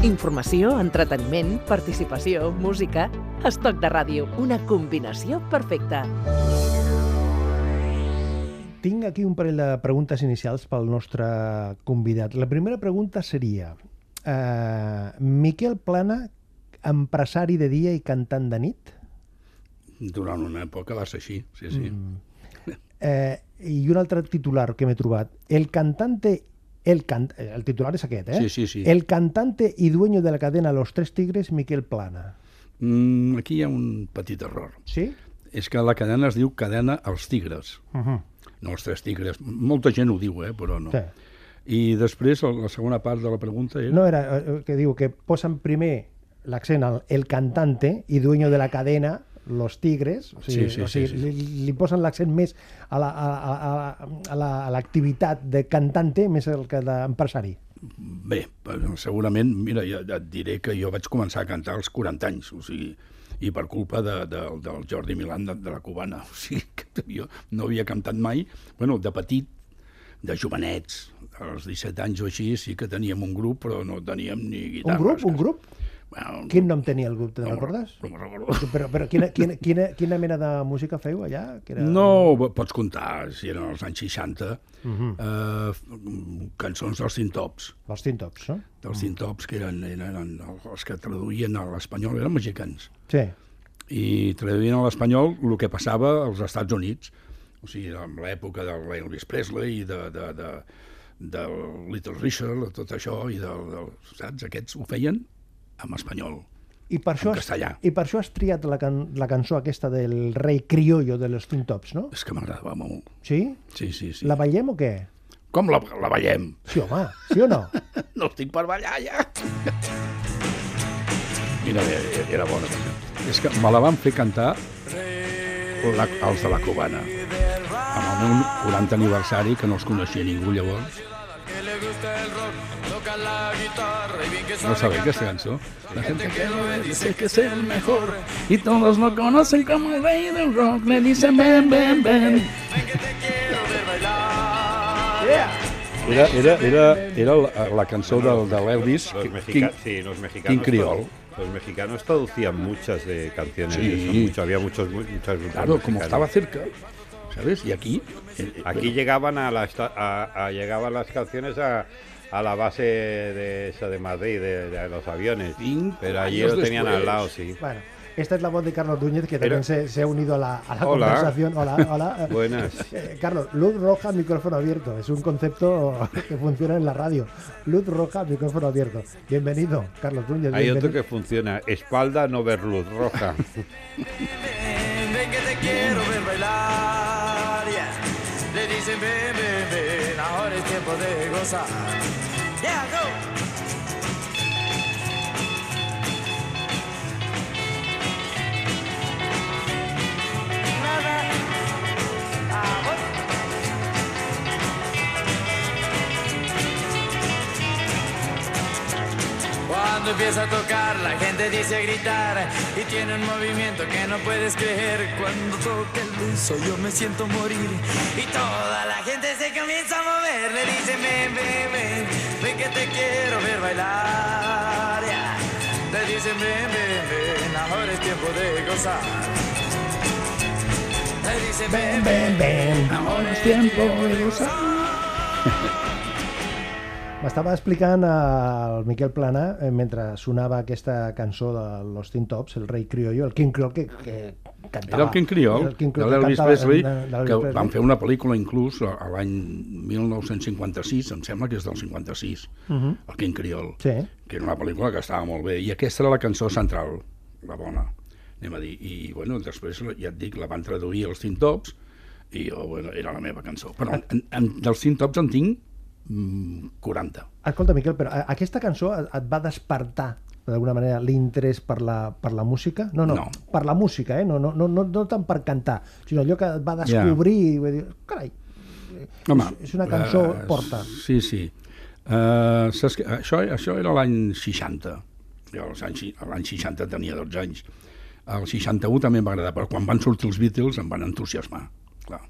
Informació, entreteniment, participació, música... Estoc de ràdio, una combinació perfecta. Tinc aquí un parell de preguntes inicials pel nostre convidat. La primera pregunta seria... Uh, Miquel Plana, empresari de dia i cantant de nit? Durant una època va ser així, sí, sí. Mm. Eh, I un altre titular que m'he trobat. El cantante el, can... el titular és aquest, eh? Sí, sí, sí. El cantante y dueño de la cadena Los Tres Tigres, Miquel Plana. Mm, aquí hi ha un petit error. Sí? És que la cadena es diu cadena als tigres, Uh -huh. no els tres tigres. Molta gent ho diu, eh, però no. Sí. I després, la segona part de la pregunta era... No, era eh, que diu que posen primer l'accent al el cantante i dueño de la cadena Los Tigres, o sigui, Sí, sí, o sigui sí, sí. Li, li posen l'accent més a la- a- a- a- a la- a l'activitat de cantante més el que d'empresari. Bé, segurament, mira, ja et diré que jo vaig començar a cantar als 40 anys, o sigui, i per culpa de, de, del Jordi Milan de, de la Cubana. O sigui, que jo no havia cantat mai. bueno, de petit, de jovenets, als 17 anys o així, sí que teníem un grup, però no teníem ni Un guitarres. grup? Un grup? Bueno, Quin nom tenia el grup, te'n no, recordes? No me'n recordo. Però, però quina, quina, quina, quina mena de música feu allà? Que era... No, pots comptar, si eren els anys 60, Uh -huh. eh, cançons dels Tintops. Els Tintops, no? Dels Tintops, que eren, eren els que traduïen a l'espanyol, eren mexicans. Sí. i traduïen a l'espanyol el que passava als Estats Units, o sigui, en l'època del Elvis Presley i de, de, de, del Little Richard, tot això, i del, del, saps? Aquests ho feien en espanyol. I per, això has, castellà. I per això has triat la, can, la cançó aquesta del rei criollo de los Tintops, no? És que m'agradava molt. Sí? Sí, sí, sí. La ballem o què? Com la, la ballem? Sí, home, sí o no? No estic per ballar, ja! Mira, era, era bona. És que me la van fer cantar la, els de la Cubana. Amb el meu 40 aniversari, que no els coneixia ningú llavors. No sabéis aquesta cançó? La gente que lo ve dice que es el mejor y todos lo conocen como el rey del rock. Le dicen ven, ven, ven. Era, era, era, era la, la cançó del, de l'Elvis, Los King, mexicanos, sí, los mexicanos. King Creole. Los mexicanos traducían muchas de canciones. Sí. eso, mucho, había muchos, mu- muchos grupos claro, como mexicanos. estaba cerca, ¿sabes? Y aquí... eh, Aquí bueno, llegaban a las a, a- llegaban las canciones a, a la base de esa de Madrid, de, de los aviones. Cinco Pero allí lo tenían después. al lado, sí. Bueno, esta es la voz de Carlos Núñez, que Pero- también se, se ha unido a la, a la Hola. conversación. Hola, hola. Buenas. Eh, Carlos, luz roja, micrófono abierto. Es un concepto que funciona en la radio. Luz roja, micrófono abierto. Bienvenido, Carlos Núñez. Hay otro que funciona, espalda no ver luz roja. Ven, ven que te quiero ver bailar. yeah. Le dicen ven, ven, ven, ahora es tiempo de gozar. Yeah, go. Cuando empieza a tocar, la gente dice a gritar y tiene un movimiento que no puedes creer. Cuando toca el beso, yo me siento morir y toda la gente se comienza a mover. Le dicen ven, ven, ven, ven que te quiero ver bailar. yeah. Le dicen ven, ven, ven, ahora es tiempo de gozar. Le dicen ven, ven, ven. Ahora es tiempo de gozar. M'estava explicant el Miquel Plana eh, mentre sonava aquesta cançó de los Teen Tops, el rei criollo, el King Creole que, que cantava. Era el King Creole, El King de Creole que l'Elvis Presley, de- de l'Elvis que van fer una pel·lícula inclús a l'any 1956, em sembla que és del 56, Mhm. el King Creole, Sí. que era una pel·lícula que estava molt bé, i aquesta era la cançó central, la bona, anem a dir, i bueno, després, ja et dic, la van traduir als Teen Tops, i jo, bueno, era la meva cançó. Però en, en, dels Teen Tops en tinc 40. Escolta, Miquel, però a- aquesta cançó et va despertar d'alguna manera l'interès per la, per la música? No, no, No. per la música, eh? No, no, no, no, no tant per cantar, sinó allò que et va descobrir i va dir, carai, Home, és, és una cançó eh, porta. Sí, sí. Uh, saps que això, això era l'any 60. Jo l'any 60 tenia 12 anys. El 61 també em va agradar, però quan van sortir els Beatles em van entusiasmar. Clar.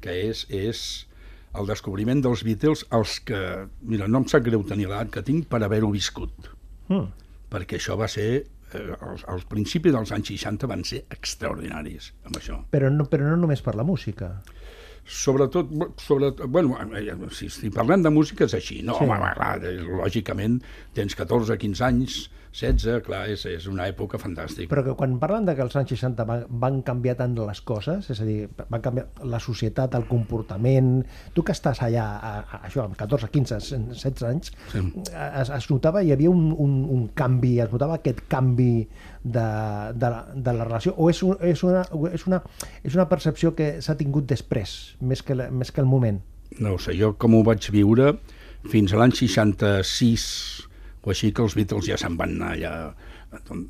Que és, és el descobriment dels Beatles els que... Mira, no em sap greu tenir l'edat que tinc per haver-ho viscut. Mm. perquè això va ser... Eh, els, els principis dels anys 60 van ser extraordinaris amb això. Però, no, però no només per la música. Sobretot, sobretot bueno, eh, si, si parlem de música és així, no, Sí. home, clar, eh, lògicament tens 14, 15 anys, 16, clar, és, és una època fantàstica. Però que quan parlen de que els anys 60 van, van canviar tant les coses, és a dir, van canviar la societat, el comportament... Tu que estàs allà, a, a, això, amb 14, 15, 16 anys, Sí. es, es notava, hi havia un, un, un canvi, es notava aquest canvi de, de, la, de la relació, o és, un, és, una, és, una, és una percepció que s'ha tingut després, més que, la, més que el moment? No ho sé, jo com ho vaig viure fins a l'any 66 o així que els Beatles ja se'n van anar allà on,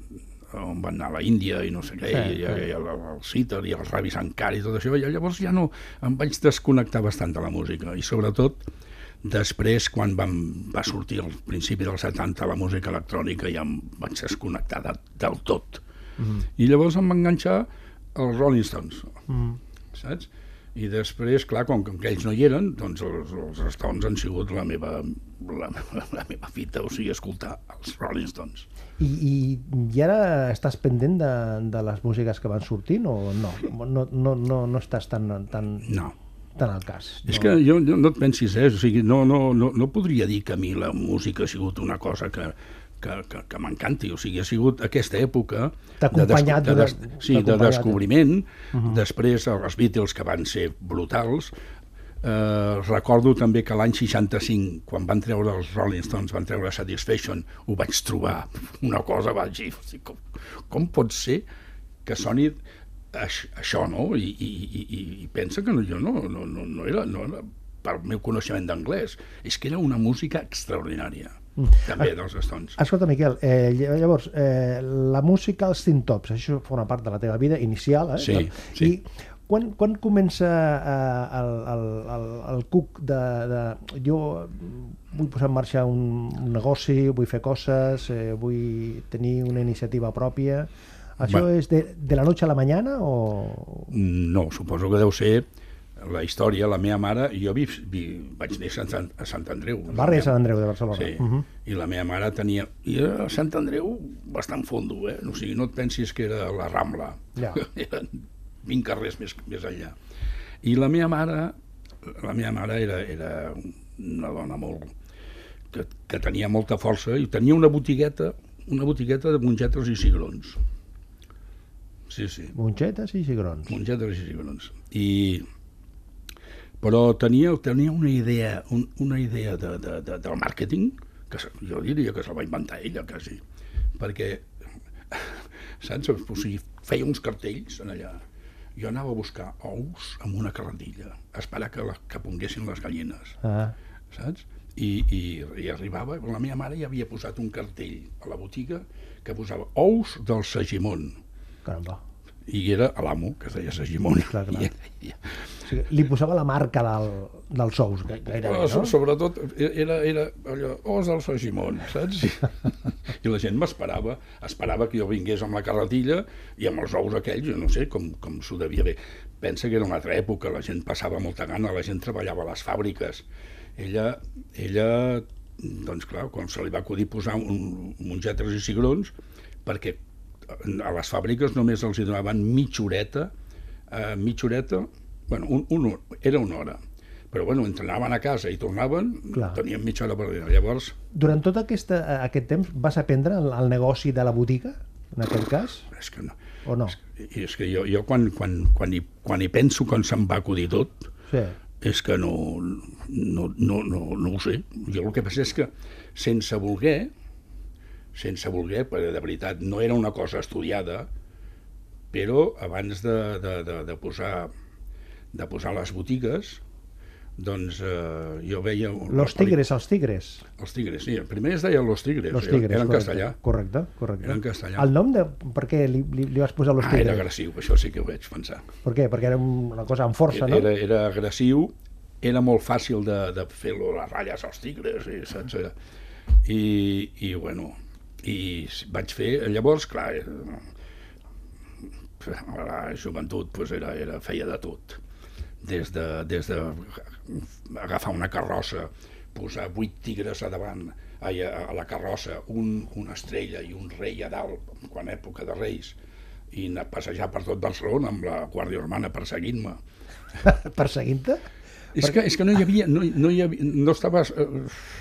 on van anar a la Índia i no sé què, Sí, i, sí. i, el, el Sitar i els Ravi Shankar i tot això, i llavors ja no, em vaig desconnectar bastant de la música i sobretot després quan vam, va sortir al principi dels 70 la música electrònica ja em vaig desconnectar de, del tot Mm. i llavors em va enganxar els Rolling Stones Mm. saps? I després, clar, com que ells no hi eren, doncs els, els Stones han sigut la meva, la, la meva fita, o sigui, escoltar els Rolling Stones. I, i, I ara estàs pendent de, de les músiques que van sortint o no? No, no, no, no estàs tan, tan, No. tan al cas? És no? que jo, jo no et pensis, eh? O sigui, no, no, no, no podria dir que a mi la música ha sigut una cosa que, que, que, que m'encanti. O sigui, ha sigut aquesta època T'ha de, de, des, durant- sí, de descobriment, després els Beatles, que van ser brutals, Eh, recordo també que l'any 65, quan van treure els Rolling Stones, van treure Satisfaction, ho vaig trobar. Una cosa, vaig dir, "Hosti, com, com pot ser que soni aix, això, no? I, i, i, i- i pensa que no, jo no, no, no, no, era, no era pel meu coneixement d'anglès, és que era una música extraordinària, també dels Stones. Escolta, Miquel, eh, ll- llavors, eh, la música als Teen Tops, això forma part de la teva vida inicial, eh? Sí, sí. I quan, quan comença eh, el, el, el, el cuc de, de... Jo vull posar en marxa un, un negoci, vull fer coses, eh, vull tenir una iniciativa pròpia... Això Bueno. és de, de la noche a la mañana o...? No, suposo que deu ser la història, la meva mare, jo vi, vi, vaig néixer a Sant, a Sant Andreu. El barri de Sant Andreu de Barcelona. Sí, Mhm. i la meva mare tenia... I era a Sant Andreu bastant fondo, eh? O sigui, no et pensis que era la Rambla. Ja. Eren 20 carrers més, més enllà. I la meva mare, la meva mare era, era una dona molt... Que, que tenia molta força i tenia una botigueta, una botigueta de mongetes i cigrons. Sí, sí Mongetes i cigrons. mongetes i cigrons. I, però tenia, tenia una idea, un, una idea de, de, de, del màrqueting, que jo diria que se la va inventar ella, quasi, perquè, saps, o sigui, feia uns cartells en allà. Jo anava a buscar ous amb una carretilla, a esperar que, la, que ponguessin les gallines, Ah, saps? I, i, i arribava, la meva mare ja havia posat un cartell a la botiga que posava ous del Sagimon, caramba. i era l'amo, que es deia Sagimon. Clar, clar. I, i, sigui, li posava la marca del, dels sous, gai- gairebé, Però, so- no? sobretot era, era allò, os del Sagimon, saps? I, I la gent m'esperava, esperava que jo vingués amb la carretilla i amb els ous aquells, jo no sé com, com s'ho devia bé. Pensa que era una altra època, la gent passava molta gana, la gent treballava a les fàbriques. Ella, ella doncs clar, quan se li va acudir posar un, mongetes i cigrons, perquè a les fàbriques només els hi donaven mitja horeta, eh, mitja horeta, bueno, un, un, era una hora, però bueno, entre anaven a casa i tornaven, Clar. tenien mitja hora per dir. Llavors, Durant tot aquesta, aquest temps vas aprendre el, el negoci de la botiga, en aquest cas, és que no. o no? I és que jo, jo quan, quan, quan, hi, quan hi penso quan se'm va acudir tot, Sí. és que no, no, no, no, no ho sé. Jo el que passa és que sense voler, sense voler, perquè de veritat no era una cosa estudiada, però abans de, de, de, de, posar, de posar les botigues, doncs eh, jo veia... Los tigres, els tigres. Els tigres, sí. Primer es deia Los Tigres, Los era- tigres, era en correcte. castellà. Correcte, correcte. Era en castellà. El nom de... Per què li, li, li vas posar Los Ah, tigres? era agressiu, això sí que ho vaig pensar. Per què? Perquè era una cosa amb força, no? Era, era agressiu, era molt fàcil de, de fer-lo les ratlles als tigres, i, saps? Era- I, i bueno, i vaig fer, llavors, clar, eh, la joventut pues, era, era, feia de tot. Des de, des de agafar una carrossa, posar vuit tigres a davant, a, a la carrossa, un, una estrella i un rei a dalt, quan època de reis, i anar a passejar per tot Barcelona amb la Guàrdia Urbana perseguint-me. Perseguint-te? És que, és que no hi havia, no, no, hi havia, no, estava, eh,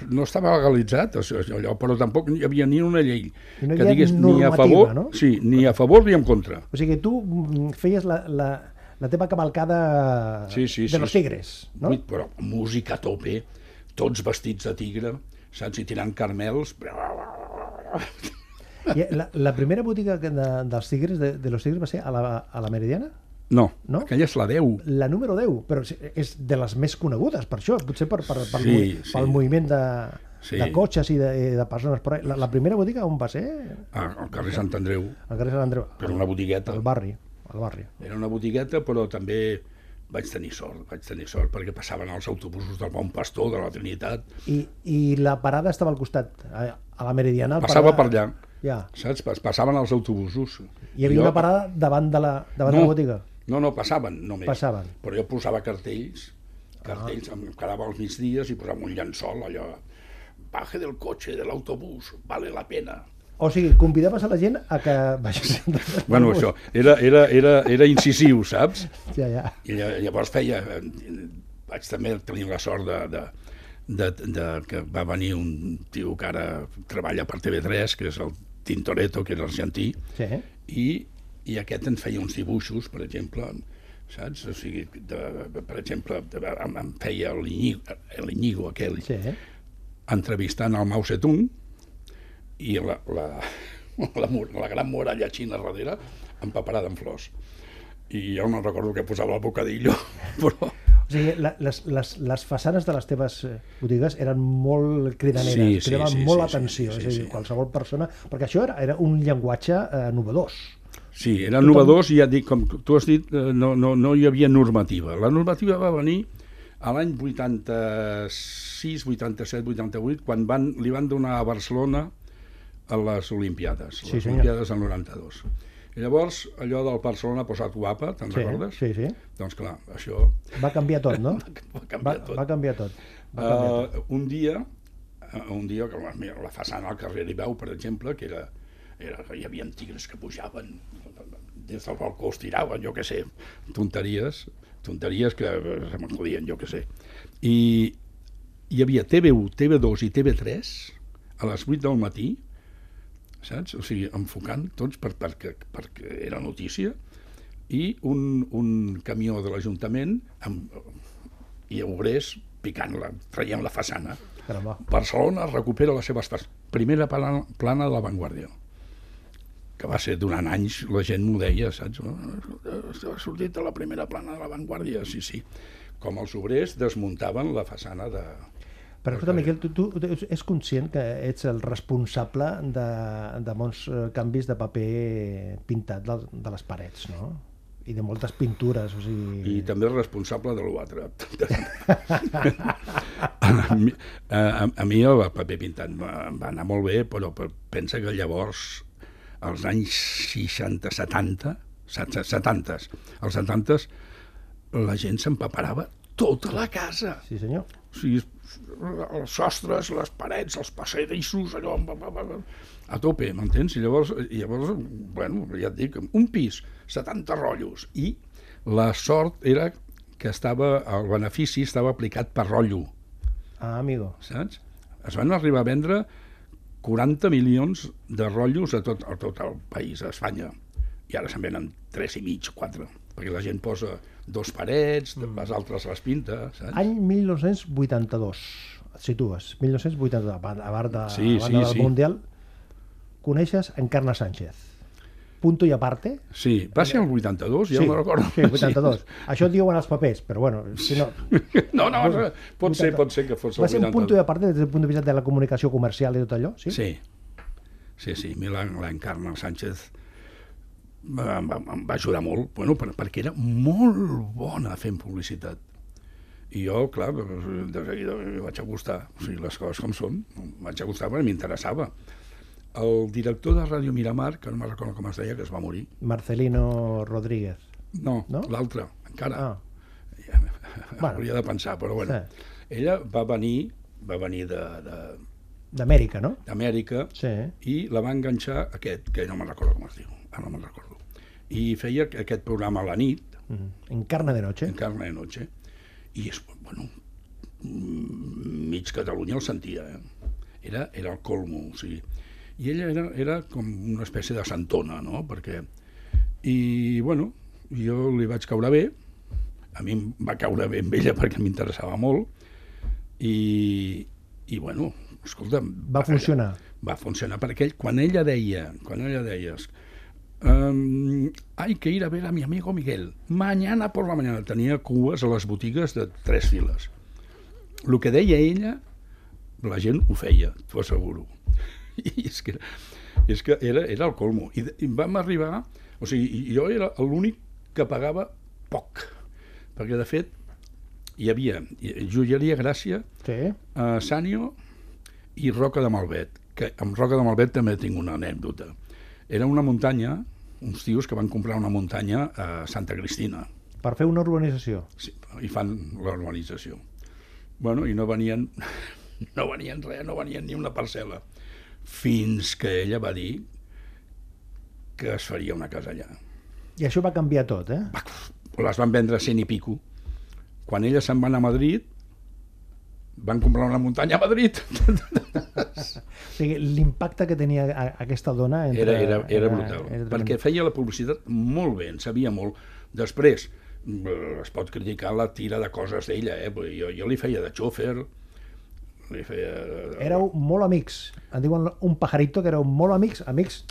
no estava legalitzat això, allò, però tampoc no hi havia ni una llei hi que digués ni a favor, no? sí, ni a favor ni en contra. O sigui, tu mm, feies la, la, la teva cavalcada Sí, sí, de sí, los tigres, no? Vuit, Però música a tope, tots vestits de tigre, saps, i tirant carmels. I la, la primera botiga de, dels tigres, de, de los tigres, va ser a la, a la Meridiana? No, No? aquella és la 10. La número 10, però és de les més conegudes, per això, potser per, per, per, Sí, sí, sí. pel moviment de, Sí. de cotxes i de, de persones. Però la, la primera botiga on va ser? al carrer Sant Andreu, Al carrer Sant Andreu. Era una botigueta. Al barri. Al barri. Era una botigueta, però també vaig tenir sort, vaig tenir sort, perquè passaven els autobusos del Bon Pastor, de la Trinitat, I, I la parada estava al costat, a, a la Meridiana. passava per parada- allà, Ja. saps? Pas- Passaven els autobusos. Hi havia Jo- una parada davant de la, davant de No. la botiga. No, no, passaven només. Passaven. Però jo posava cartells, cartells, em quedava als migdies i posava un llençol, allò, baje del cotxe, de l'autobús, vale la pena. O sigui, convidaves a la gent a que baixés. Bueno, això, era, era, era, era incisiu, saps? Ja, ja. I lla- llavors feia... Vaig també tenir la sort de, de, de, de, que va venir un tio que ara treballa per TV3, que és el Tintoretto, que era argentí, Sí, i, i aquest en feia uns dibuixos, per exemple, saps? O sigui, de, per exemple, de, em, em feia l'Iñigo aquell, sí. entrevistant el Mao Zedong i la, la, la, mur- la gran muralla xina darrere empaparada en flors. I jo no recordo que posava el bocadillo, però... O sigui, la, les, les, les façanes de les teves eh, botigues eren molt cridaneres, Sí, sí, cridaven sí, molt sí, l'atenció, sí, sí, és a dir, sí. qualsevol persona... Perquè això era, era un llenguatge eh, novedós. Sí, eren innovadors i ja dic, com tu has dit, eh, no, no, no hi havia normativa. La normativa va venir a l'any 86, 87, 88, quan van, li van donar a Barcelona a les Olimpiades, Sí, les senyor. Olimpiades del 92. I llavors, allò del Barcelona posat guapa, te'n Sí, recordes? sí, sí. Doncs clar, això Va canviar tot, no? va Va, canviar tot. va canviar tot. Va canviar tot. Uh, un dia, uh, un dia que la, mira, la façana al carrer Ribau, per exemple, que era, era, hi havia tigres que pujaven des del balcó es tiraven, jo què sé, tonteries, tonteries que eh, se m'acudien, jo què sé. I hi havia TV1, TV2 i TV3 a les 8 del matí, saps? O sigui, enfocant tots per, perquè, perquè era notícia, i un, un camió de l'Ajuntament amb, i obrers picant-la, traient la façana. Caramba. Barcelona recupera les seves façanes. Primera plana, plana de l'avantguàrdia que va ser durant anys, la gent m'ho deia, saps? Ha sortit de la primera plana de l'avantguàrdia, sí, sí. Com els obrers desmuntaven la façana de... Però escolta, Miquel, tu, tu és conscient que ets el responsable de, de molts eh, canvis de paper pintat de, de les parets, no? I de moltes pintures, o sigui... I també responsable de l'altre. a, mi, a, a mi el paper pintat va, va anar molt bé, però, pensa que llavors, als anys 60, 70, 70, als 70, la gent s'empaparava tota la casa. Sí, senyor. O sigui, els sostres, les parets, els passadissos, allò a tope, m'entens? I llavors, llavors, bueno, ja et dic, un pis, 70 rotllos, i la sort era que estava, el benefici estava aplicat per rotllo, Ah, amigo. saps? Es van arribar a vendre 40 milions de rotllos a tot, a tot el país, a Espanya, i ara se'n venen 3 i mig, 4, perquè la gent posa dos parets, les altres les pinta, saps? Any 1982, et situes, 1982, a part part de, Sí, a banda sí, del sí. Mundial, coneixes Encarna Sánchez. Punto i aparte. Sí, va ser el 82, ja sí, no me'n recordo. Sí, 82. Això et diuen els papers, però bueno, si no... No, no, no, pot ser, pot ser que fos el Va ser un 82. punto i aparte des del punt de vista de la comunicació comercial i tot allò, sí? Sí, sí, sí, a mi la- l'Encarna Sánchez em va, em va ajudar molt, bueno, per, perquè era molt bona fent publicitat. I jo, clar, de seguida em vaig acostar, o sigui, les coses com són, em vaig acostar perquè m'interessava. El director de Ràdio Miramar, que no me'n recordo com es deia, que es va morir, Marcelino Rodríguez. no, No? l'altre, encara, Ah, ja, Bueno. hauria de pensar, però bueno, Sí. ella va venir va venir de, de, D'Amèrica, no? d'Amèrica Sí. i la va enganxar aquest, que no me'n recordo com es diu, ara no me'n recordo. I feia aquest programa a la nit, Mm. Encarna de noche. en carne de noche, i és, bueno, mm, mig Catalunya el sentia, eh? Era, era el colmo, o sigui. I ella era, era com una espècie de santona, no? Perquè... I, bueno, jo li vaig caure bé, a mi em va caure bé amb ella perquè m'interessava molt, i, i bueno, escolta... Va funcionar. Va funcionar, perquè ell, quan ella deia, quan ella deia, um, hay que ir a ver a mi amigo Miguel, mañana por la mañana, tenia cues a les botigues de tres files. El que deia ella, la gent ho feia, t'ho asseguro. I és que, és que era, era el colmo. I, I vam arribar... O sigui, jo era l'únic que pagava poc. Perquè, de fet, hi havia joieria Gràcia, Sí. a Sànio i Roca de Malvet, que amb Roca de Malvet també tinc una anècdota. Era una muntanya, uns tios que van comprar una muntanya a Santa Cristina, Per fer una urbanització. sí, i fan la urbanització. Bueno, i no venien, no venien res, no venien ni una parcel·la, fins que ella va dir que es faria una casa allà. I això va canviar tot, eh? Va, les van vendre a cent i pico. Quan ella se'n va anar a Madrid, van comprar una muntanya a Madrid. O sigui, l'impacte que tenia aquesta dona... Entre, Era, era, era brutal, era perquè feia la publicitat molt bé, en sabia molt. Després, eh, es pot criticar la tira de coses d'ella, eh? Jo, jo li feia de xòfer, li feia... Éreu molt amics. En diuen un pajarito que éreu molt amics, amics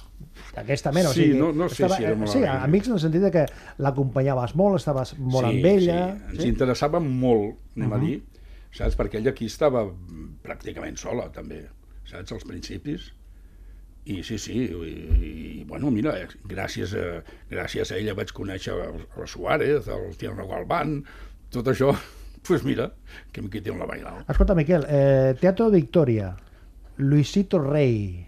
d'aquesta mena. Sí, o sigui, no- no sé si érem molt sí, amics. amics en el sentit de que l'acompanyaves molt, estaves molt amb ella... Sí, ens interessava molt, anem a dir, saps? Perquè ella aquí estava pràcticament sola, també, saps? Als principis. I sí, sí, i, i bueno, mira, eh, gràcies a, gràcies a ella vaig conèixer el, el Suárez, el Tierno Galván, tot això, doncs pues mira, que em quiti la bailal. Escolta, Miquel, eh, Teatro Victoria, Luisito Rey,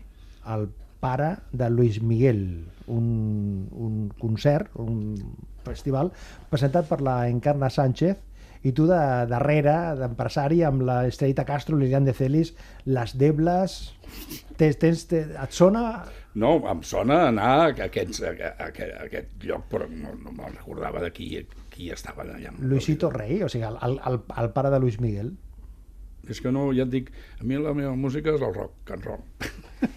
el pare de Luis Miguel, un, un concert, un festival, presentat per la Encarna Sánchez, i tu de, darrere, d'empresari, amb la Estrellita Castro, Lilian de Celis, Les Debles... Tens, tens, te, et sona... No, em sona anar a aquests, a, a, a, a aquest lloc, però no, no me'n recordava de qui, qui estava allà. Luisito Rey, o sigui, el, el, el, el pare de Luis Miguel. És que no, ja et dic, a mi la meva música és el rock and roll.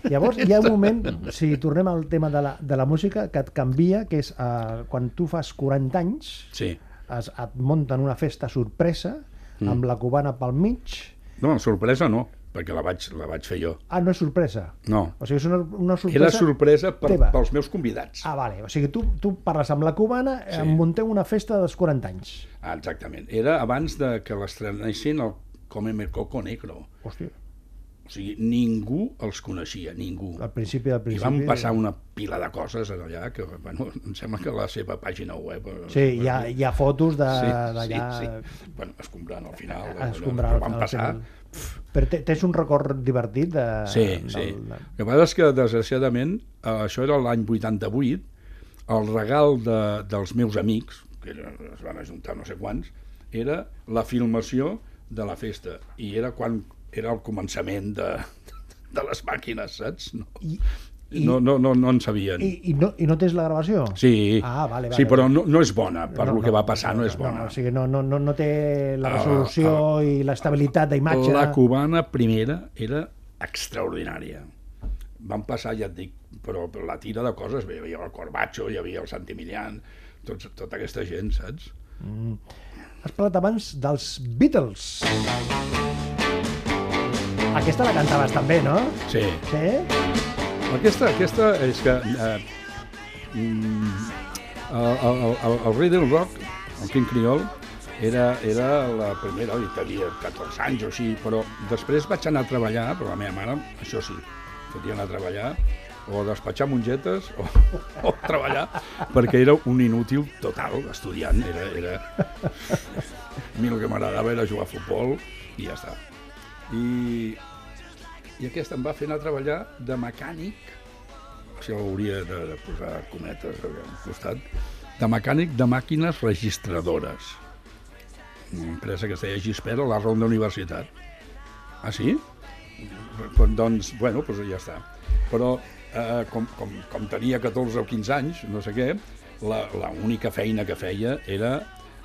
Llavors hi ha un moment, si tornem al tema de la, de la música, que et canvia, que és eh, quan tu fas 40 anys, Sí. Es, et munten una festa sorpresa, amb la cubana pel mig. No, sorpresa no, perquè la vaig, la vaig fer jo. Ah, no és sorpresa. No, O sigui, és una, una sorpresa... era sorpresa per, teva. pels meus convidats. Ah, vale. O sigui, tu, tu parles amb la cubana, sí. Sí. munteu una festa dels 40 anys. Ah, exactament. Era abans de que l'estrenessin el Come Coco Negro. Hòstia, O sigui, ningú els coneixia, ningú. al principi I principi... van passar una pila de coses allà que, bueno, em sembla que la seva pàgina web... eh, Sí, hi ha, hi ha fotos de- d'allà... Sí, sí. Bueno, escombrant al final. Escombrar allò, al van passar. Però tens un record divertit de... Sí, del, sí. El que passa és que, desgraciadament, eh, això era l'any 88, el regal de, dels meus amics, que es van ajuntar no sé quants, era la filmació de la festa. I era quan era el començament de, de les màquines, saps? No, I, i, no, no, no, no en sabien. i, i, no, I no tens la gravació? Sí, Ah, vale, vale, sí però no, no és bona, per no, el que va passar no, és bona. No, o sigui, no, no, no, no té la Ah, resolució ah, i l'estabilitat d'imatge. La cubana primera era extraordinària. Van passar, ja et dic, però però la tira de coses, hi havia el Corbacho, hi havia el Santi Milian, tots, tota aquesta gent, saps? Has parlat abans dels Beatles. Aquesta la cantaves també, no? Sí. Sí? Aquesta, aquesta és que... Eh, mm, el, el, el, el rei del rock, el King Creole, era, era la primera, i tenia 14 anys o així, però després vaig anar a treballar, però la meva mare, això sí, fotia anar a treballar, o despatxar mongetes, o, o treballar, perquè era un inútil total, estudiant, era... era... A mi el que m'agradava era jugar a futbol, i ja està. I, i aquesta em va fer anar a treballar de mecànic, això hauria de, de posar cometes al costat, de mecànic de màquines registradores. Una empresa que es deia Gispera la Ronda Universitat. Ah, sí? Doncs, bueno, doncs ja està. Però eh, com, com, com tenia 14 o 15 anys, no sé què, la, la única feina que feia era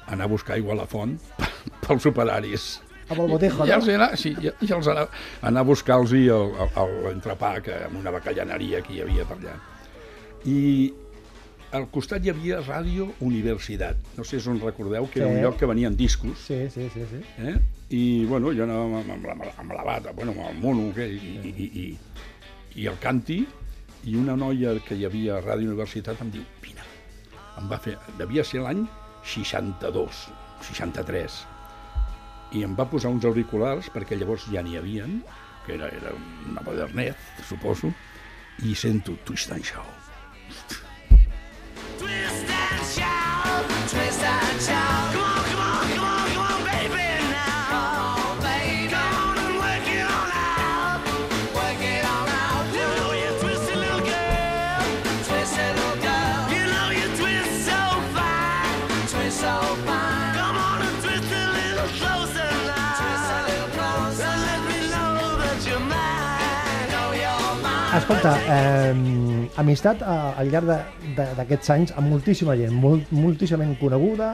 anar a buscar aigua a la font pels operaris. Amb el botejo, I, i no? els era, sí, i, i els anar, anar a buscar-los l'entrepà que amb una bacallaneria que hi havia per allà. I al costat hi havia Ràdio Universitat. No sé si us en recordeu, que era Sí. un lloc que venien discos. Sí, sí, sí. sí. Eh? I, bueno, jo anava amb, amb, la, amb la bata, bueno, amb el mono, que, i, i, i, i, i el canti, i una noia que hi havia a Ràdio Universitat em diu, vine, em va fer, devia ser l'any 62, 63, i em va posar uns auriculars, perquè llavors ja n'hi havien, que era, era una modernet, suposo, i sento Twist and Shout. Twist and shout, twist and shout. Escolta, eh, amistat eh, al llarg d'aquests anys amb moltíssima gent, molt, moltíssima gent coneguda,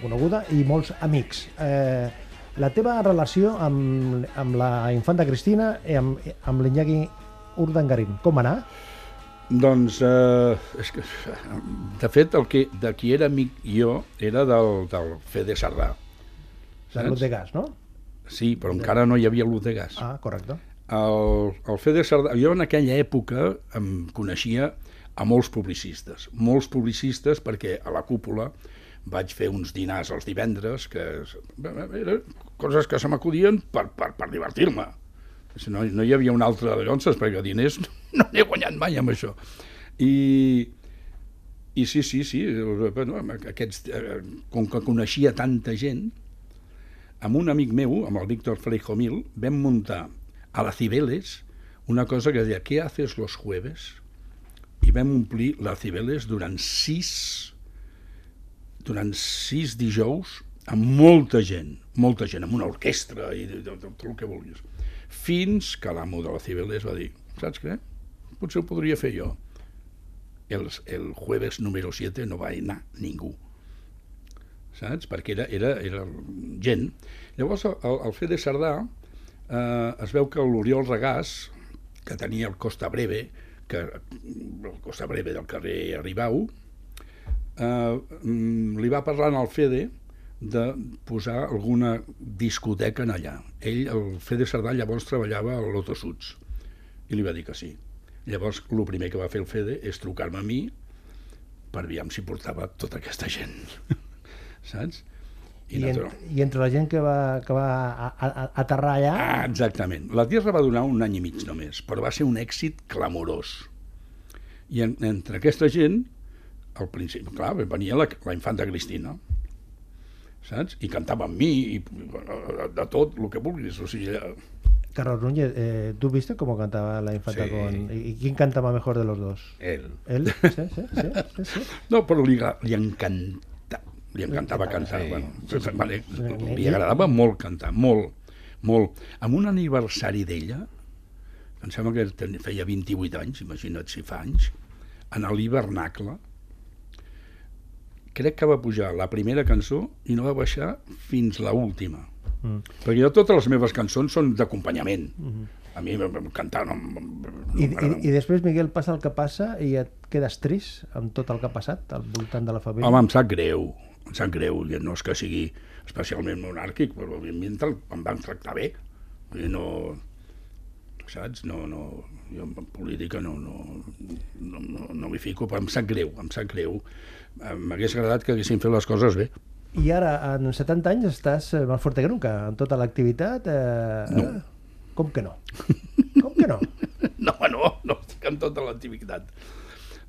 coneguda i molts amics. Eh, la teva relació amb, amb la infanta Cristina i amb, amb l'Iñaki Urdangarín, com va anar? Doncs, eh, és que, de fet, el que, de qui era amic jo era del, del Fede Sardà. De l'Ut de Gas, no? Sí, però encara no hi havia l'ús de gas. Ah, correcte. El, el Fede Sardà, jo en aquella època em coneixia a molts publicistes, molts publicistes perquè a la cúpula vaig fer uns dinars els divendres que eren coses que se m'acudien per, per, per divertir-me. No, no hi havia un altre de llonces perquè diners no n'he guanyat mai amb això. I, i sí, sí, sí, bueno, aquests, eh, com que coneixia tanta gent, amb un amic meu, amb el Víctor Freijomil, vam muntar a la Cibeles una cosa que deia, què haces los jueves? I vam omplir la Cibeles durant sis durant sis dijous amb molta gent, molta gent, amb una orquestra i tot el que vulguis. Fins que l'amo de la Cibeles va dir, saps què? Potser ho podria fer jo. El, el jueves número 7 no va anar ningú saps? Perquè era, era, era gent. Llavors, el, el Fede Sardà eh, es veu que l'Oriol Regàs, que tenia el Costa Breve, que, el Costa Breve del carrer Arribau, eh, mm, li va parlar al Fede de posar alguna discoteca en allà. Ell, el Fede Sardà, llavors treballava a l'Otto Suts i li va dir que sí. Llavors, el primer que va fer el Fede és trucar-me a mi per aviam si portava tota aquesta gent. Saps? I, en, I entre la gent que va, que va a, a, a aterrar allà, Ah, exactament. La Tierra va durar un any i mig només, però va ser un èxit clamorós. I en, entre aquesta gent, al principi, clar, venia la, la infanta Cristina, saps? I cantava amb mi, i de tot, el que vulguis. O sigui, eh, Carlos Núñez, eh, ¿tú viste cómo cantaba la infanta Sí. con... ¿Y quién cantaba mejor de los dos? Él. ¿Él? Sí, sí, sí, sí, sí. no, però li, li encanta, li encantava cantar. sí. Bueno, Sí, vale, li agradava molt cantar, molt, molt. Amb un aniversari d'ella, em sembla que feia 28 anys, imagina't si fa anys, en l'hivernacle, crec que va pujar la primera cançó i no va baixar fins la última. Mm. Perquè jo totes les meves cançons són d'acompanyament. A mi m- m- cantar no, no I, i, m'agrada. I després, Miguel, passa el que passa i et quedes trist amb tot el que ha passat al voltant de la família. Home, em sap greu, em sap greu, i no és que sigui especialment monàrquic, però el- em van tractar bé. Vull dir, no, saps? No, no, jo en política no, no, no, no, no m'hi fico, però em sap greu, em sap greu. Eh, M'hagués agradat que haguessin fet les coses bé. I ara, en 70 anys, estàs més forta que nunca, en tota l'activitat. Eh, No. eh? Com que no? Com que no? No, no, no estic en tota l'activitat.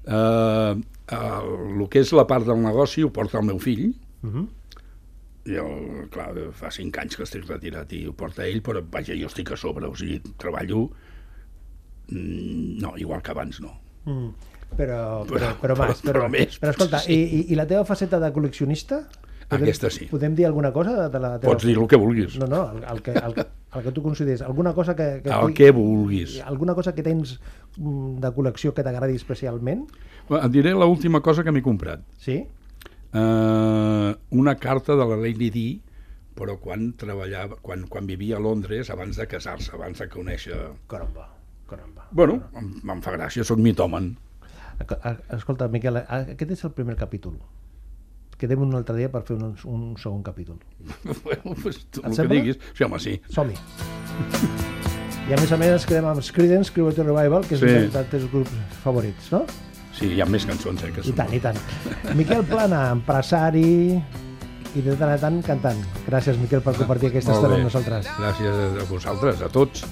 Uh, el que és la part del negoci ho porta el meu fill, Uh -huh. el, clar, fa cinc anys que estic retirat i ho porta ell, però vaja, jo estic a sobre, o sigui, treballo... Mm, no, igual que abans no. Mm. Però, però, Però- però, més, però- però, però més, però escolta, sí. i, i, la teva faceta de col·leccionista? Aquesta sí. Podem dir alguna cosa de la teva... Pots dir el que vulguis. No, no, el, el, que, el, que- el que tu consideres, alguna cosa que... que El que vulguis. Alguna cosa que tens de col·lecció que t'agradi especialment? Et diré l'última cosa que m'he comprat. Sí? Uh, una carta de la Lady Di, però quan treballava, quan, quan vivia a Londres, abans de casar-se, abans de conèixer... Caramba, caramba. Bueno, em, em fa gràcia, sóc a- Escolta, Miquel, aquest és el primer capítol. Quedem un altre dia per fer un, un segon capítol. bueno, pues, tu Et el que diguis. Sí, home, sí. Som-hi. I a més a més ens quedem amb Creedence Clearwater Revival, que és Sí. un dels teus grups favorits, no? Sí, hi ha més cançons, eh? Que I tant, i tant. Miquel Plana, empresari i de tant a tant cantant. Gràcies, Miquel, per compartir aquesta estona amb nosaltres. Gràcies a vosaltres, a tots.